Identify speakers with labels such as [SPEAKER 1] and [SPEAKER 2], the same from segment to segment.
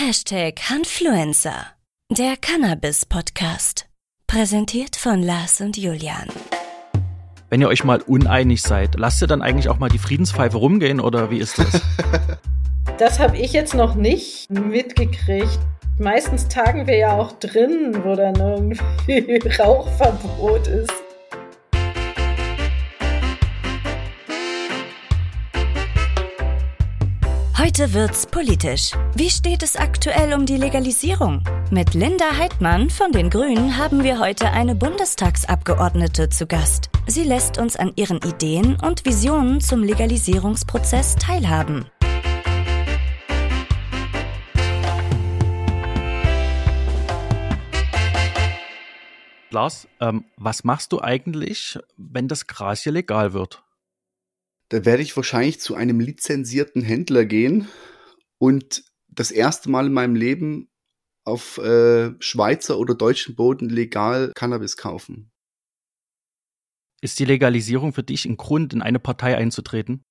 [SPEAKER 1] Hashtag Hanfluencer, der Cannabis-Podcast. Präsentiert von Lars und Julian.
[SPEAKER 2] Wenn ihr euch mal uneinig seid, lasst ihr dann eigentlich auch mal die Friedenspfeife rumgehen oder wie ist das?
[SPEAKER 3] das habe ich jetzt noch nicht mitgekriegt. Meistens tagen wir ja auch drin, wo dann irgendwie Rauchverbot ist.
[SPEAKER 1] Heute wird's politisch. Wie steht es aktuell um die Legalisierung? Mit Linda Heidmann von den Grünen haben wir heute eine Bundestagsabgeordnete zu Gast. Sie lässt uns an ihren Ideen und Visionen zum Legalisierungsprozess teilhaben.
[SPEAKER 2] Lars, ähm, was machst du eigentlich, wenn das Gras hier legal wird?
[SPEAKER 4] Da werde ich wahrscheinlich zu einem lizenzierten Händler gehen und das erste Mal in meinem Leben auf äh, Schweizer oder deutschen Boden legal Cannabis kaufen.
[SPEAKER 2] Ist die Legalisierung für dich ein Grund, in eine Partei einzutreten?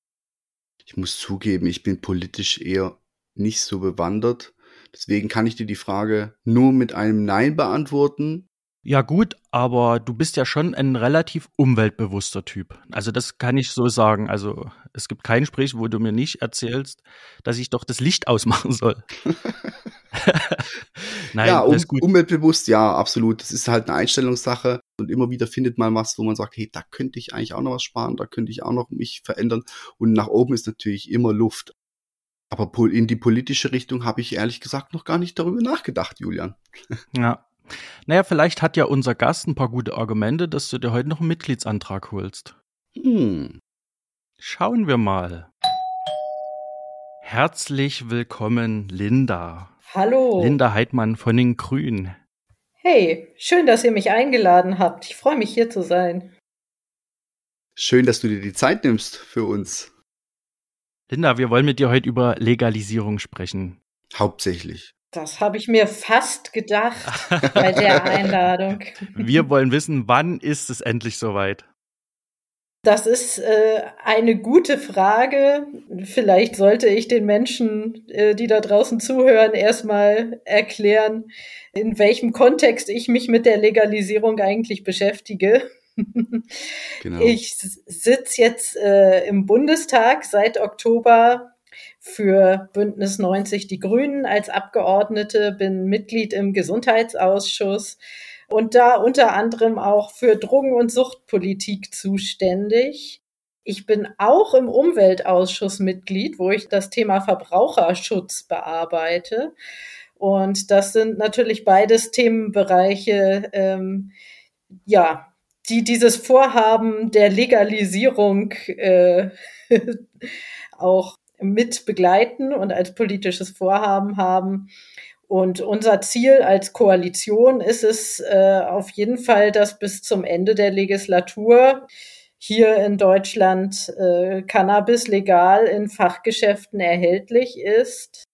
[SPEAKER 4] Ich muss zugeben, ich bin politisch eher nicht so bewandert. Deswegen kann ich dir die Frage nur mit einem Nein beantworten.
[SPEAKER 2] Ja gut, aber du bist ja schon ein relativ umweltbewusster Typ. Also das kann ich so sagen. Also es gibt kein Gespräch, wo du mir nicht erzählst, dass ich doch das Licht ausmachen soll.
[SPEAKER 4] Nein, ja, um, umweltbewusst, ja, absolut. Das ist halt eine Einstellungssache und immer wieder findet man was, wo man sagt, hey, da könnte ich eigentlich auch noch was sparen, da könnte ich auch noch mich verändern. Und nach oben ist natürlich immer Luft. Aber in die politische Richtung habe ich ehrlich gesagt noch gar nicht darüber nachgedacht, Julian.
[SPEAKER 2] Ja, naja, vielleicht hat ja unser Gast ein paar gute Argumente, dass du dir heute noch einen Mitgliedsantrag holst. Hm. Schauen wir mal. Herzlich willkommen, Linda.
[SPEAKER 3] Hallo.
[SPEAKER 2] Linda Heidmann von den Grünen.
[SPEAKER 3] Hey, schön, dass ihr mich eingeladen habt. Ich freue mich hier zu sein.
[SPEAKER 4] Schön, dass du dir die Zeit nimmst für uns.
[SPEAKER 2] Linda, wir wollen mit dir heute über Legalisierung sprechen.
[SPEAKER 4] Hauptsächlich.
[SPEAKER 3] Das habe ich mir fast gedacht bei der Einladung.
[SPEAKER 2] Wir wollen wissen, wann ist es endlich soweit?
[SPEAKER 3] Das ist äh, eine gute Frage. Vielleicht sollte ich den Menschen, äh, die da draußen zuhören, erstmal erklären, in welchem Kontext ich mich mit der Legalisierung eigentlich beschäftige. Genau. Ich sitze jetzt äh, im Bundestag seit Oktober für Bündnis 90 Die Grünen als Abgeordnete, bin Mitglied im Gesundheitsausschuss und da unter anderem auch für Drogen- und Suchtpolitik zuständig. Ich bin auch im Umweltausschuss Mitglied, wo ich das Thema Verbraucherschutz bearbeite. Und das sind natürlich beides Themenbereiche, ähm, ja, die dieses Vorhaben der Legalisierung äh, auch mit begleiten und als politisches Vorhaben haben. Und unser Ziel als Koalition ist es äh, auf jeden Fall, dass bis zum Ende der Legislatur hier in Deutschland äh, Cannabis legal in Fachgeschäften erhältlich ist.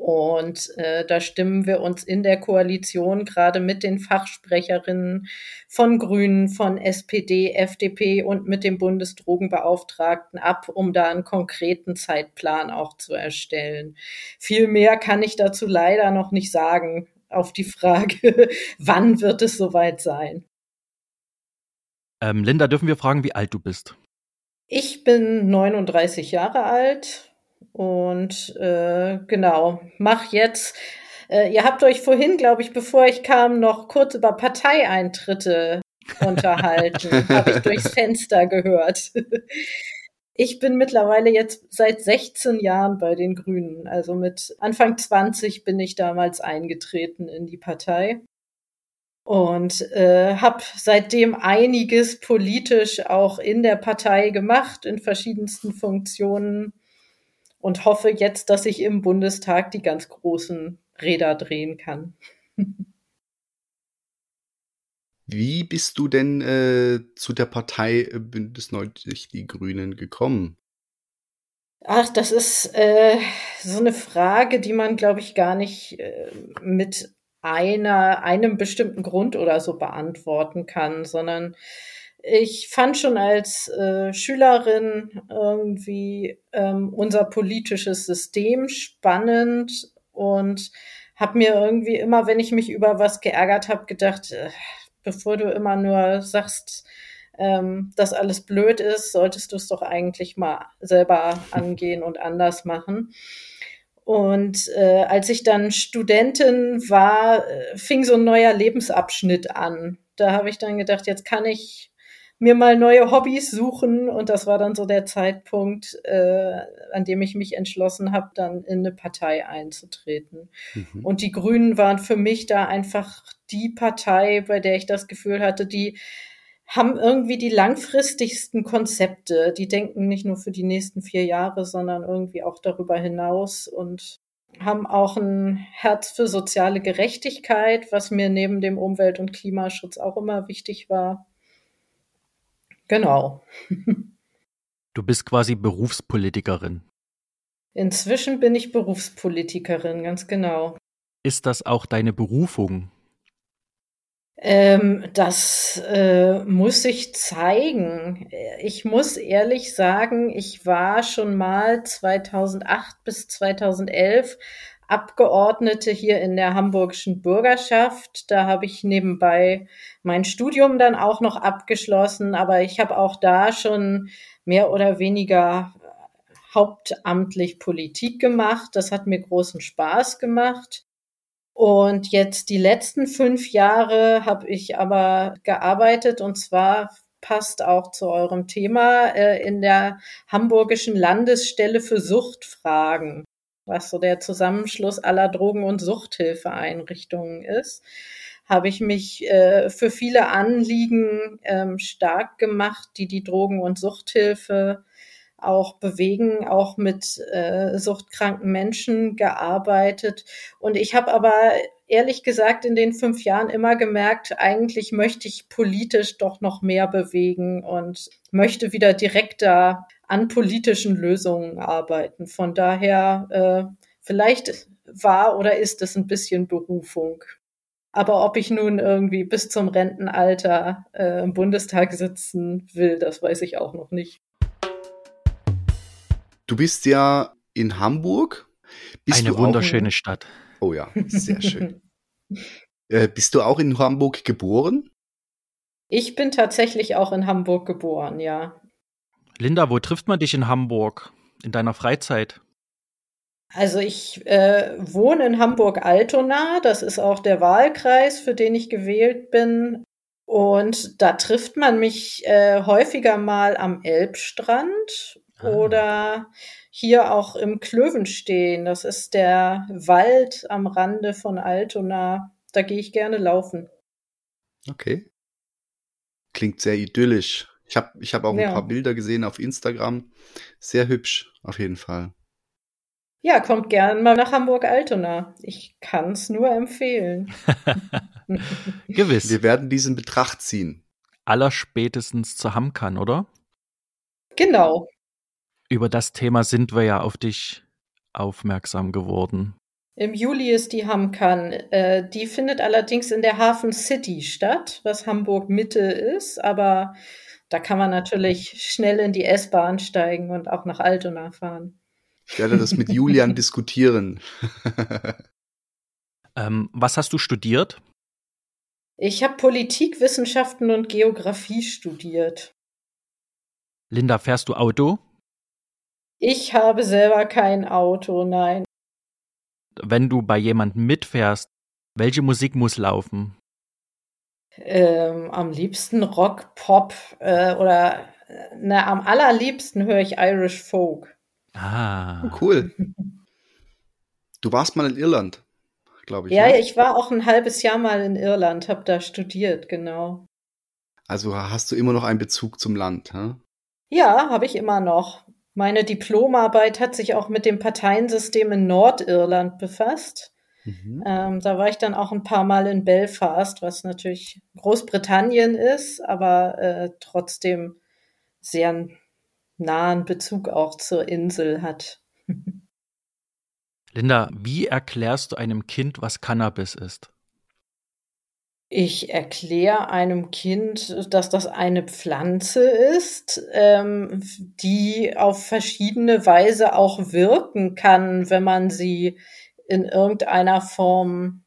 [SPEAKER 3] Und äh, da stimmen wir uns in der Koalition gerade mit den Fachsprecherinnen von Grünen, von SPD, FDP und mit dem Bundesdrogenbeauftragten ab, um da einen konkreten Zeitplan auch zu erstellen. Viel mehr kann ich dazu leider noch nicht sagen auf die Frage, wann wird es soweit sein.
[SPEAKER 2] Ähm, Linda, dürfen wir fragen, wie alt du bist?
[SPEAKER 3] Ich bin 39 Jahre alt und äh, genau, mach jetzt. Äh, ihr habt euch vorhin, glaube ich, bevor ich kam, noch kurz über Parteieintritte unterhalten. Habe ich durchs Fenster gehört. Ich bin mittlerweile jetzt seit 16 Jahren bei den Grünen. Also mit Anfang 20 bin ich damals eingetreten in die Partei und äh, habe seitdem einiges politisch auch in der Partei gemacht, in verschiedensten Funktionen und hoffe jetzt, dass ich im Bundestag die ganz großen Räder drehen kann.
[SPEAKER 4] Wie bist du denn äh, zu der Partei äh, Bündnis 90 Die Grünen gekommen?
[SPEAKER 3] Ach, das ist äh, so eine Frage, die man, glaube ich, gar nicht äh, mit einer, einem bestimmten Grund oder so beantworten kann, sondern ich fand schon als äh, Schülerin irgendwie ähm, unser politisches System spannend und habe mir irgendwie immer, wenn ich mich über was geärgert habe, gedacht, äh, bevor du immer nur sagst, ähm, dass alles blöd ist, solltest du es doch eigentlich mal selber angehen und anders machen. Und äh, als ich dann Studentin war, äh, fing so ein neuer Lebensabschnitt an. Da habe ich dann gedacht, jetzt kann ich mir mal neue Hobbys suchen. Und das war dann so der Zeitpunkt, äh, an dem ich mich entschlossen habe, dann in eine Partei einzutreten. Mhm. Und die Grünen waren für mich da einfach die Partei, bei der ich das Gefühl hatte, die haben irgendwie die langfristigsten Konzepte. Die denken nicht nur für die nächsten vier Jahre, sondern irgendwie auch darüber hinaus und haben auch ein Herz für soziale Gerechtigkeit, was mir neben dem Umwelt- und Klimaschutz auch immer wichtig war. Genau.
[SPEAKER 2] Du bist quasi Berufspolitikerin.
[SPEAKER 3] Inzwischen bin ich Berufspolitikerin, ganz genau.
[SPEAKER 2] Ist das auch deine Berufung?
[SPEAKER 3] Ähm, das äh, muss sich zeigen. Ich muss ehrlich sagen, ich war schon mal 2008 bis 2011 Abgeordnete hier in der hamburgischen Bürgerschaft. Da habe ich nebenbei mein Studium dann auch noch abgeschlossen, aber ich habe auch da schon mehr oder weniger hauptamtlich Politik gemacht. Das hat mir großen Spaß gemacht. Und jetzt die letzten fünf Jahre habe ich aber gearbeitet und zwar passt auch zu eurem Thema äh, in der Hamburgischen Landesstelle für Suchtfragen, was so der Zusammenschluss aller Drogen- und Suchthilfeeinrichtungen ist habe ich mich äh, für viele Anliegen ähm, stark gemacht, die die Drogen- und Suchthilfe auch bewegen, auch mit äh, suchtkranken Menschen gearbeitet. Und ich habe aber ehrlich gesagt in den fünf Jahren immer gemerkt, eigentlich möchte ich politisch doch noch mehr bewegen und möchte wieder direkter an politischen Lösungen arbeiten. Von daher, äh, vielleicht war oder ist es ein bisschen Berufung. Aber ob ich nun irgendwie bis zum Rentenalter äh, im Bundestag sitzen will, das weiß ich auch noch nicht.
[SPEAKER 4] Du bist ja in Hamburg.
[SPEAKER 2] Bist Eine wunderschöne Stadt.
[SPEAKER 4] Oh ja, sehr schön. äh, bist du auch in Hamburg geboren?
[SPEAKER 3] Ich bin tatsächlich auch in Hamburg geboren, ja.
[SPEAKER 2] Linda, wo trifft man dich in Hamburg in deiner Freizeit?
[SPEAKER 3] Also ich äh, wohne in Hamburg-Altona, das ist auch der Wahlkreis, für den ich gewählt bin. Und da trifft man mich äh, häufiger mal am Elbstrand. Oder hier auch im Klövenstehen. Das ist der Wald am Rande von Altona. Da gehe ich gerne laufen.
[SPEAKER 4] Okay. Klingt sehr idyllisch. Ich habe ich hab auch ja. ein paar Bilder gesehen auf Instagram. Sehr hübsch, auf jeden Fall.
[SPEAKER 3] Ja, kommt gerne mal nach Hamburg-Altona. Ich kann es nur empfehlen.
[SPEAKER 2] Gewiss.
[SPEAKER 4] Wir werden diesen Betracht ziehen.
[SPEAKER 2] Allerspätestens zur Hamkan, oder?
[SPEAKER 3] Genau,
[SPEAKER 2] über das Thema sind wir ja auf dich aufmerksam geworden.
[SPEAKER 3] Im Juli ist die Hamkan. Äh, die findet allerdings in der Hafen City statt, was Hamburg Mitte ist, aber da kann man natürlich schnell in die S-Bahn steigen und auch nach Altona fahren.
[SPEAKER 4] Ich werde das mit Julian diskutieren.
[SPEAKER 2] ähm, was hast du studiert?
[SPEAKER 3] Ich habe Politikwissenschaften und Geografie studiert.
[SPEAKER 2] Linda, fährst du Auto?
[SPEAKER 3] Ich habe selber kein Auto, nein.
[SPEAKER 2] Wenn du bei jemandem mitfährst, welche Musik muss laufen?
[SPEAKER 3] Ähm, am liebsten Rock, Pop äh, oder na, am allerliebsten höre ich Irish Folk.
[SPEAKER 2] Ah.
[SPEAKER 4] Oh, cool. Du warst mal in Irland, glaube ich.
[SPEAKER 3] Ja, ne? ich war auch ein halbes Jahr mal in Irland, habe da studiert, genau.
[SPEAKER 4] Also hast du immer noch einen Bezug zum Land, hä?
[SPEAKER 3] Ja, habe ich immer noch. Meine Diplomarbeit hat sich auch mit dem Parteiensystem in Nordirland befasst. Mhm. Ähm, da war ich dann auch ein paar Mal in Belfast, was natürlich Großbritannien ist, aber äh, trotzdem sehr nahen Bezug auch zur Insel hat.
[SPEAKER 2] Linda, wie erklärst du einem Kind, was Cannabis ist?
[SPEAKER 3] Ich erkläre einem Kind, dass das eine Pflanze ist, ähm, die auf verschiedene Weise auch wirken kann, wenn man sie in irgendeiner Form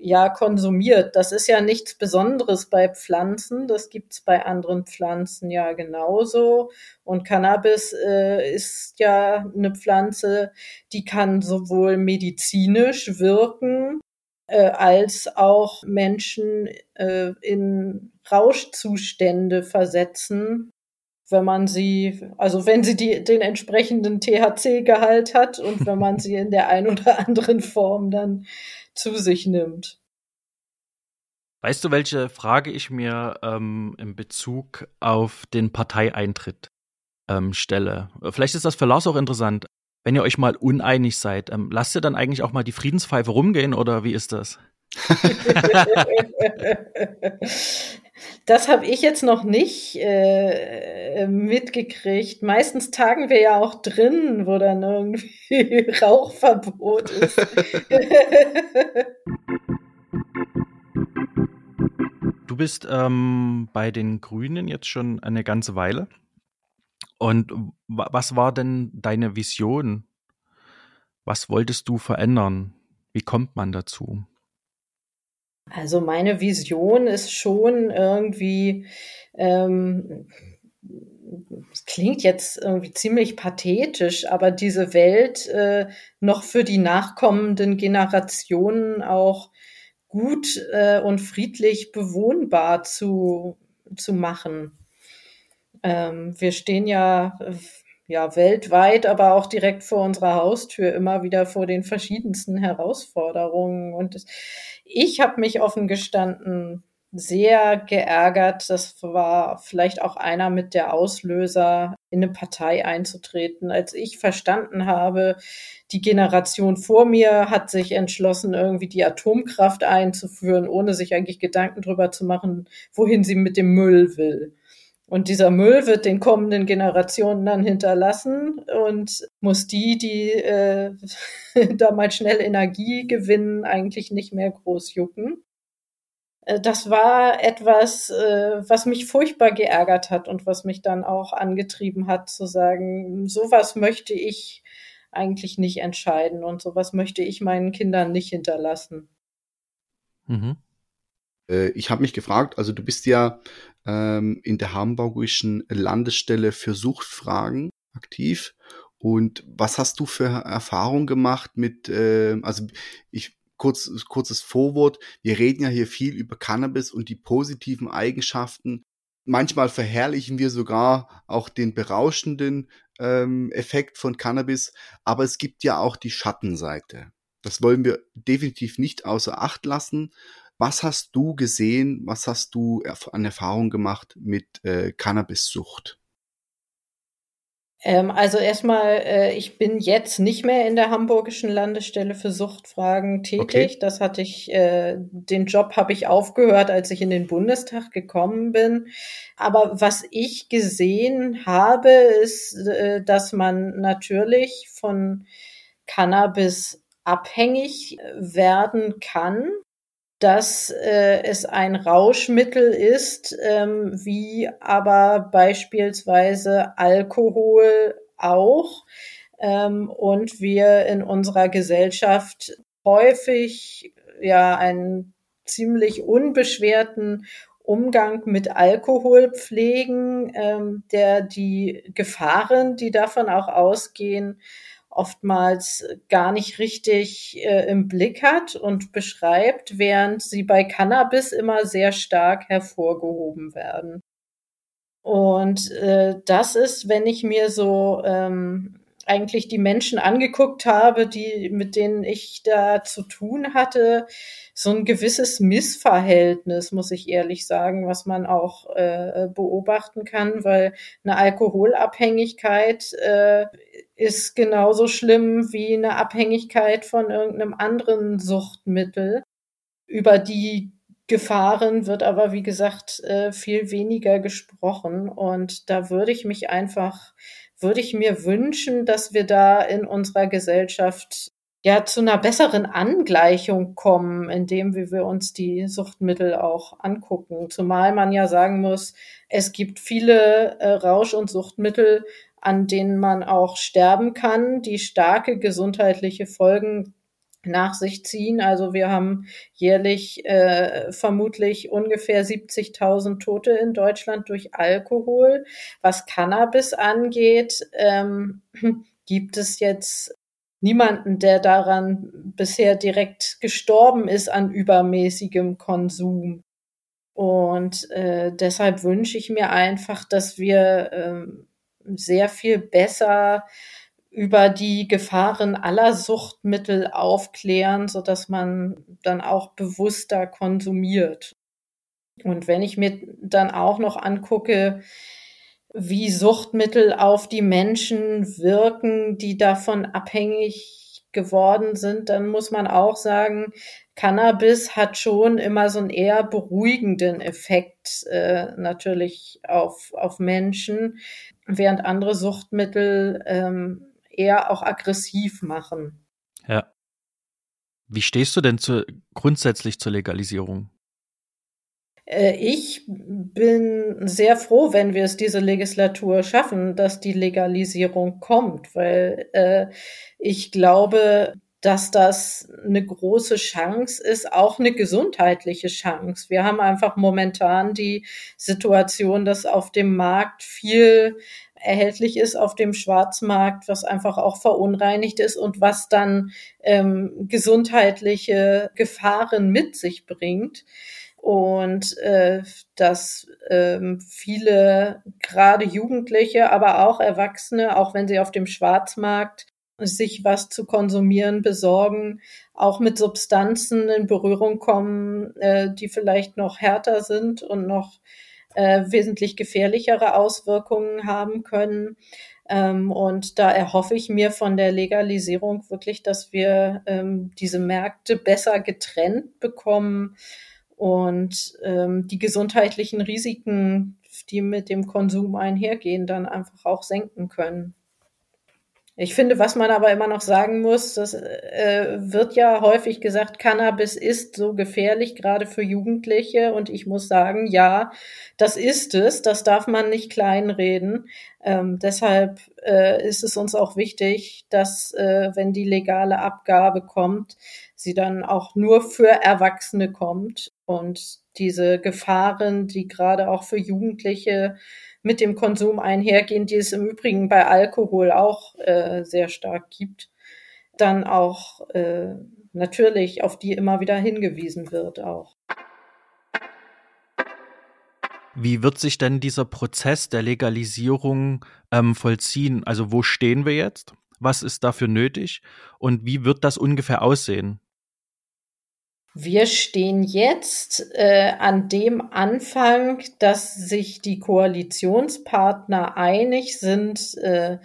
[SPEAKER 3] ja konsumiert. Das ist ja nichts Besonderes bei Pflanzen. Das gibt's bei anderen Pflanzen ja genauso. Und Cannabis äh, ist ja eine Pflanze, die kann sowohl medizinisch wirken, äh, als auch Menschen äh, in Rauschzustände versetzen, wenn man sie, also wenn sie die, den entsprechenden THC-Gehalt hat und wenn man sie in der ein oder anderen Form dann zu sich nimmt.
[SPEAKER 2] Weißt du, welche Frage ich mir ähm, in Bezug auf den Parteieintritt ähm, stelle? Vielleicht ist das für Lars auch interessant. Wenn ihr euch mal uneinig seid, ähm, lasst ihr dann eigentlich auch mal die Friedenspfeife rumgehen oder wie ist das?
[SPEAKER 3] Das habe ich jetzt noch nicht äh, mitgekriegt. Meistens tagen wir ja auch drin, wo dann irgendwie Rauchverbot ist.
[SPEAKER 2] du bist ähm, bei den Grünen jetzt schon eine ganze Weile. Und was war denn deine Vision? Was wolltest du verändern? Wie kommt man dazu?
[SPEAKER 3] Also meine Vision ist schon irgendwie, ähm, klingt jetzt irgendwie ziemlich pathetisch, aber diese Welt äh, noch für die nachkommenden Generationen auch gut äh, und friedlich bewohnbar zu, zu machen. Ähm, wir stehen ja ja weltweit, aber auch direkt vor unserer Haustür immer wieder vor den verschiedensten Herausforderungen. Und ich habe mich offen gestanden sehr geärgert. Das war vielleicht auch einer mit der Auslöser, in eine Partei einzutreten. Als ich verstanden habe, die Generation vor mir hat sich entschlossen, irgendwie die Atomkraft einzuführen, ohne sich eigentlich Gedanken drüber zu machen, wohin sie mit dem Müll will. Und dieser Müll wird den kommenden Generationen dann hinterlassen und muss die, die äh, da mal schnell Energie gewinnen, eigentlich nicht mehr groß jucken. Äh, das war etwas, äh, was mich furchtbar geärgert hat und was mich dann auch angetrieben hat zu sagen, sowas möchte ich eigentlich nicht entscheiden und sowas möchte ich meinen Kindern nicht hinterlassen.
[SPEAKER 4] Mhm. Äh, ich habe mich gefragt, also du bist ja ähm, in der hamburgischen Landesstelle für Suchtfragen aktiv. Und was hast du für Erfahrungen gemacht mit, äh, also ich kurz, kurzes Vorwort, wir reden ja hier viel über Cannabis und die positiven Eigenschaften. Manchmal verherrlichen wir sogar auch den berauschenden ähm, Effekt von Cannabis, aber es gibt ja auch die Schattenseite. Das wollen wir definitiv nicht außer Acht lassen. Was hast du gesehen, was hast du an Erfahrung gemacht mit äh, Cannabissucht?
[SPEAKER 3] Ähm, also erstmal, äh, ich bin jetzt nicht mehr in der Hamburgischen Landesstelle für Suchtfragen tätig. Okay. Das hatte ich, äh, den Job habe ich aufgehört, als ich in den Bundestag gekommen bin. Aber was ich gesehen habe, ist, äh, dass man natürlich von Cannabis abhängig werden kann dass äh, es ein Rauschmittel ist, ähm, wie aber beispielsweise Alkohol auch. Ähm, und wir in unserer Gesellschaft häufig ja einen ziemlich unbeschwerten Umgang mit Alkohol pflegen, ähm, der die Gefahren, die davon auch ausgehen, oftmals gar nicht richtig äh, im Blick hat und beschreibt, während sie bei Cannabis immer sehr stark hervorgehoben werden. Und äh, das ist, wenn ich mir so ähm, eigentlich die Menschen angeguckt habe, die, mit denen ich da zu tun hatte, so ein gewisses Missverhältnis, muss ich ehrlich sagen, was man auch äh, beobachten kann, weil eine Alkoholabhängigkeit äh, ist genauso schlimm wie eine Abhängigkeit von irgendeinem anderen Suchtmittel. Über die Gefahren wird aber, wie gesagt, äh, viel weniger gesprochen. Und da würde ich mich einfach würde ich mir wünschen, dass wir da in unserer Gesellschaft ja zu einer besseren Angleichung kommen, indem wir uns die Suchtmittel auch angucken. Zumal man ja sagen muss, es gibt viele äh, Rausch- und Suchtmittel, an denen man auch sterben kann, die starke gesundheitliche Folgen nach sich ziehen. Also wir haben jährlich äh, vermutlich ungefähr 70.000 Tote in Deutschland durch Alkohol. Was Cannabis angeht, ähm, gibt es jetzt niemanden, der daran bisher direkt gestorben ist an übermäßigem Konsum. Und äh, deshalb wünsche ich mir einfach, dass wir ähm, sehr viel besser über die Gefahren aller Suchtmittel aufklären, so dass man dann auch bewusster konsumiert. Und wenn ich mir dann auch noch angucke, wie Suchtmittel auf die Menschen wirken, die davon abhängig geworden sind, dann muss man auch sagen, Cannabis hat schon immer so einen eher beruhigenden Effekt äh, natürlich auf, auf Menschen, während andere Suchtmittel ähm, eher auch aggressiv machen.
[SPEAKER 2] Ja. Wie stehst du denn zu, grundsätzlich zur Legalisierung?
[SPEAKER 3] Äh, ich bin sehr froh, wenn wir es diese Legislatur schaffen, dass die Legalisierung kommt, weil äh, ich glaube, dass das eine große Chance ist, auch eine gesundheitliche Chance. Wir haben einfach momentan die Situation, dass auf dem Markt viel erhältlich ist auf dem Schwarzmarkt, was einfach auch verunreinigt ist und was dann ähm, gesundheitliche Gefahren mit sich bringt. Und äh, dass ähm, viele, gerade Jugendliche, aber auch Erwachsene, auch wenn sie auf dem Schwarzmarkt sich was zu konsumieren besorgen, auch mit Substanzen in Berührung kommen, äh, die vielleicht noch härter sind und noch äh, wesentlich gefährlichere Auswirkungen haben können. Ähm, und da erhoffe ich mir von der Legalisierung wirklich, dass wir ähm, diese Märkte besser getrennt bekommen und ähm, die gesundheitlichen Risiken, die mit dem Konsum einhergehen, dann einfach auch senken können. Ich finde, was man aber immer noch sagen muss, das äh, wird ja häufig gesagt, Cannabis ist so gefährlich, gerade für Jugendliche. Und ich muss sagen, ja, das ist es. Das darf man nicht kleinreden. Ähm, deshalb äh, ist es uns auch wichtig, dass, äh, wenn die legale Abgabe kommt, sie dann auch nur für Erwachsene kommt und diese Gefahren, die gerade auch für Jugendliche mit dem Konsum einhergehen, die es im Übrigen bei Alkohol auch äh, sehr stark gibt, dann auch äh, natürlich auf die immer wieder hingewiesen wird auch.
[SPEAKER 2] Wie wird sich denn dieser Prozess der Legalisierung ähm, vollziehen? Also wo stehen wir jetzt? Was ist dafür nötig? Und wie wird das ungefähr aussehen?
[SPEAKER 3] Wir stehen jetzt äh, an dem Anfang, dass sich die Koalitionspartner einig sind, äh,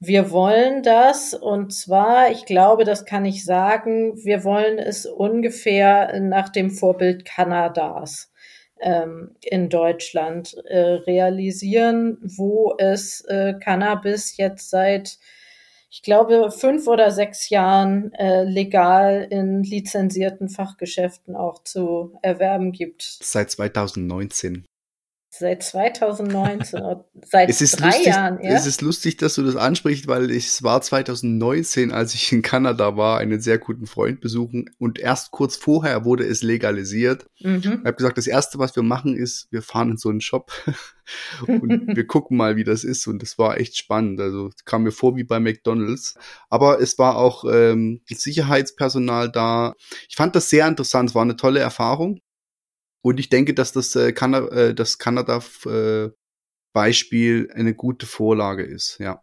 [SPEAKER 3] wir wollen das. Und zwar, ich glaube, das kann ich sagen, wir wollen es ungefähr nach dem Vorbild Kanadas ähm, in Deutschland äh, realisieren, wo es äh, Cannabis jetzt seit ich glaube, fünf oder sechs Jahren äh, legal in lizenzierten Fachgeschäften auch zu erwerben gibt.
[SPEAKER 4] Seit 2019.
[SPEAKER 3] Seit 2019, seit
[SPEAKER 4] es ist
[SPEAKER 3] drei
[SPEAKER 4] lustig,
[SPEAKER 3] Jahren. Ja?
[SPEAKER 4] Es ist lustig, dass du das ansprichst, weil es war 2019, als ich in Kanada war, einen sehr guten Freund besuchen und erst kurz vorher wurde es legalisiert. Mhm. Ich habe gesagt, das Erste, was wir machen, ist, wir fahren in so einen Shop und wir gucken mal, wie das ist und das war echt spannend. Also kam mir vor wie bei McDonald's, aber es war auch ähm, Sicherheitspersonal da. Ich fand das sehr interessant, es war eine tolle Erfahrung. Und ich denke, dass das, äh, Kanada, äh, das Kanada-Beispiel äh, eine gute Vorlage ist, ja.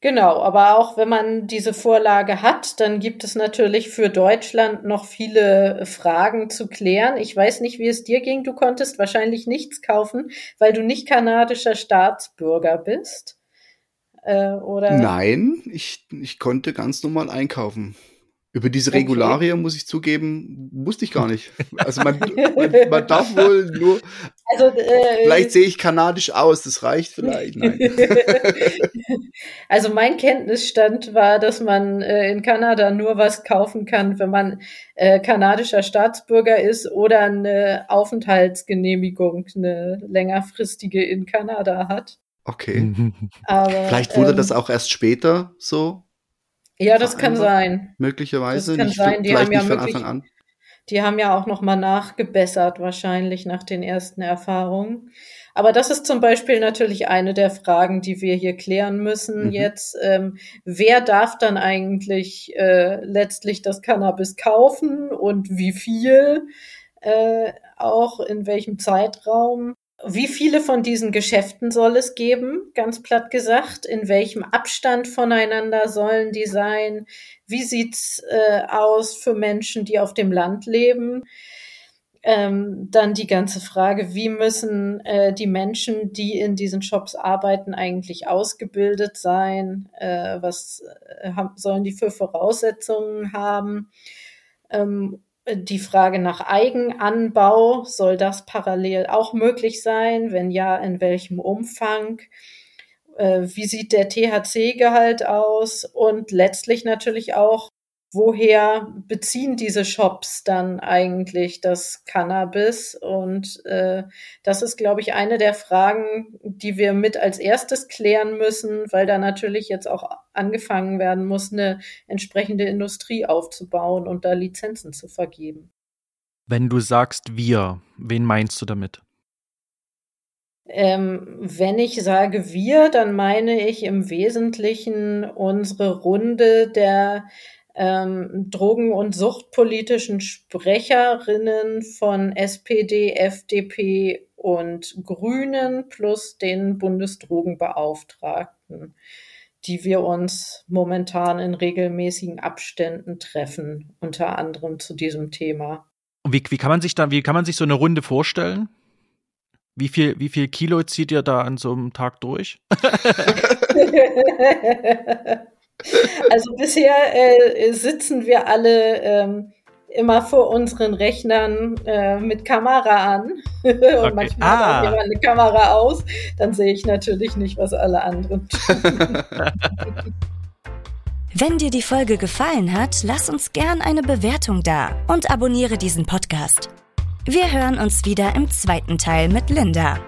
[SPEAKER 3] Genau, aber auch wenn man diese Vorlage hat, dann gibt es natürlich für Deutschland noch viele Fragen zu klären. Ich weiß nicht, wie es dir ging. Du konntest wahrscheinlich nichts kaufen, weil du nicht kanadischer Staatsbürger bist.
[SPEAKER 4] Äh, oder? Nein, ich, ich konnte ganz normal einkaufen. Über diese Regularien, okay. muss ich zugeben, wusste ich gar nicht. Also man, man, man darf wohl nur. Also, äh, vielleicht sehe ich kanadisch aus, das reicht vielleicht. Nein.
[SPEAKER 3] Also mein Kenntnisstand war, dass man äh, in Kanada nur was kaufen kann, wenn man äh, kanadischer Staatsbürger ist oder eine Aufenthaltsgenehmigung, eine längerfristige in Kanada hat.
[SPEAKER 4] Okay. Aber, vielleicht wurde ähm, das auch erst später so
[SPEAKER 3] Ja, das kann sein.
[SPEAKER 4] Möglicherweise.
[SPEAKER 3] Das kann
[SPEAKER 4] nicht,
[SPEAKER 3] sein. Die haben ja
[SPEAKER 4] Anfang an.
[SPEAKER 3] Die haben ja auch noch mal nachgebessert, wahrscheinlich nach den ersten Erfahrungen. Aber das ist zum Beispiel natürlich eine der Fragen, die wir hier klären müssen
[SPEAKER 4] Mhm.
[SPEAKER 3] jetzt. Ähm, wer darf dann eigentlich äh, letztlich das Cannabis kaufen und wie viel? Äh, auch in welchem Zeitraum? Wie viele von diesen Geschäften soll es geben? Ganz platt gesagt. In welchem Abstand voneinander sollen die sein? Wie sieht's äh, aus für Menschen, die auf dem Land leben? Ähm, dann die ganze Frage, wie müssen äh, die Menschen, die in diesen Shops arbeiten, eigentlich ausgebildet sein? Äh, was äh, haben, sollen die für Voraussetzungen haben? Ähm, die Frage nach Eigenanbau, soll das parallel auch möglich sein? Wenn ja, in welchem Umfang? Äh, wie sieht der THC-Gehalt aus? Und letztlich natürlich auch, woher beziehen diese Shops dann eigentlich das Cannabis? Und äh, das ist, glaube ich, eine der Fragen, die wir mit als erstes klären müssen, weil da natürlich jetzt auch angefangen werden muss, eine entsprechende Industrie aufzubauen und da Lizenzen zu vergeben.
[SPEAKER 2] Wenn du sagst wir, wen meinst du damit?
[SPEAKER 3] Ähm, wenn ich sage wir, dann meine ich im Wesentlichen unsere Runde der ähm, drogen- und suchtpolitischen Sprecherinnen von SPD, FDP und Grünen plus den Bundesdrogenbeauftragten, die wir uns momentan in regelmäßigen Abständen treffen, unter anderem zu diesem Thema.
[SPEAKER 2] Und wie, wie kann man sich da, wie kann man sich so eine Runde vorstellen? Wie viel, wie viel Kilo zieht ihr da an so einem Tag durch?
[SPEAKER 3] also bisher äh, sitzen wir alle ähm, immer vor unseren Rechnern äh, mit Kamera an. Und
[SPEAKER 2] Okay.
[SPEAKER 3] manchmal
[SPEAKER 2] Ah.
[SPEAKER 3] hat jemand eine Kamera aus. Dann sehe ich natürlich nicht, was alle anderen tun.
[SPEAKER 1] Wenn dir die Folge gefallen hat, lass uns gern eine Bewertung da und abonniere diesen Podcast. Wir hören uns wieder im zweiten Teil mit Linda.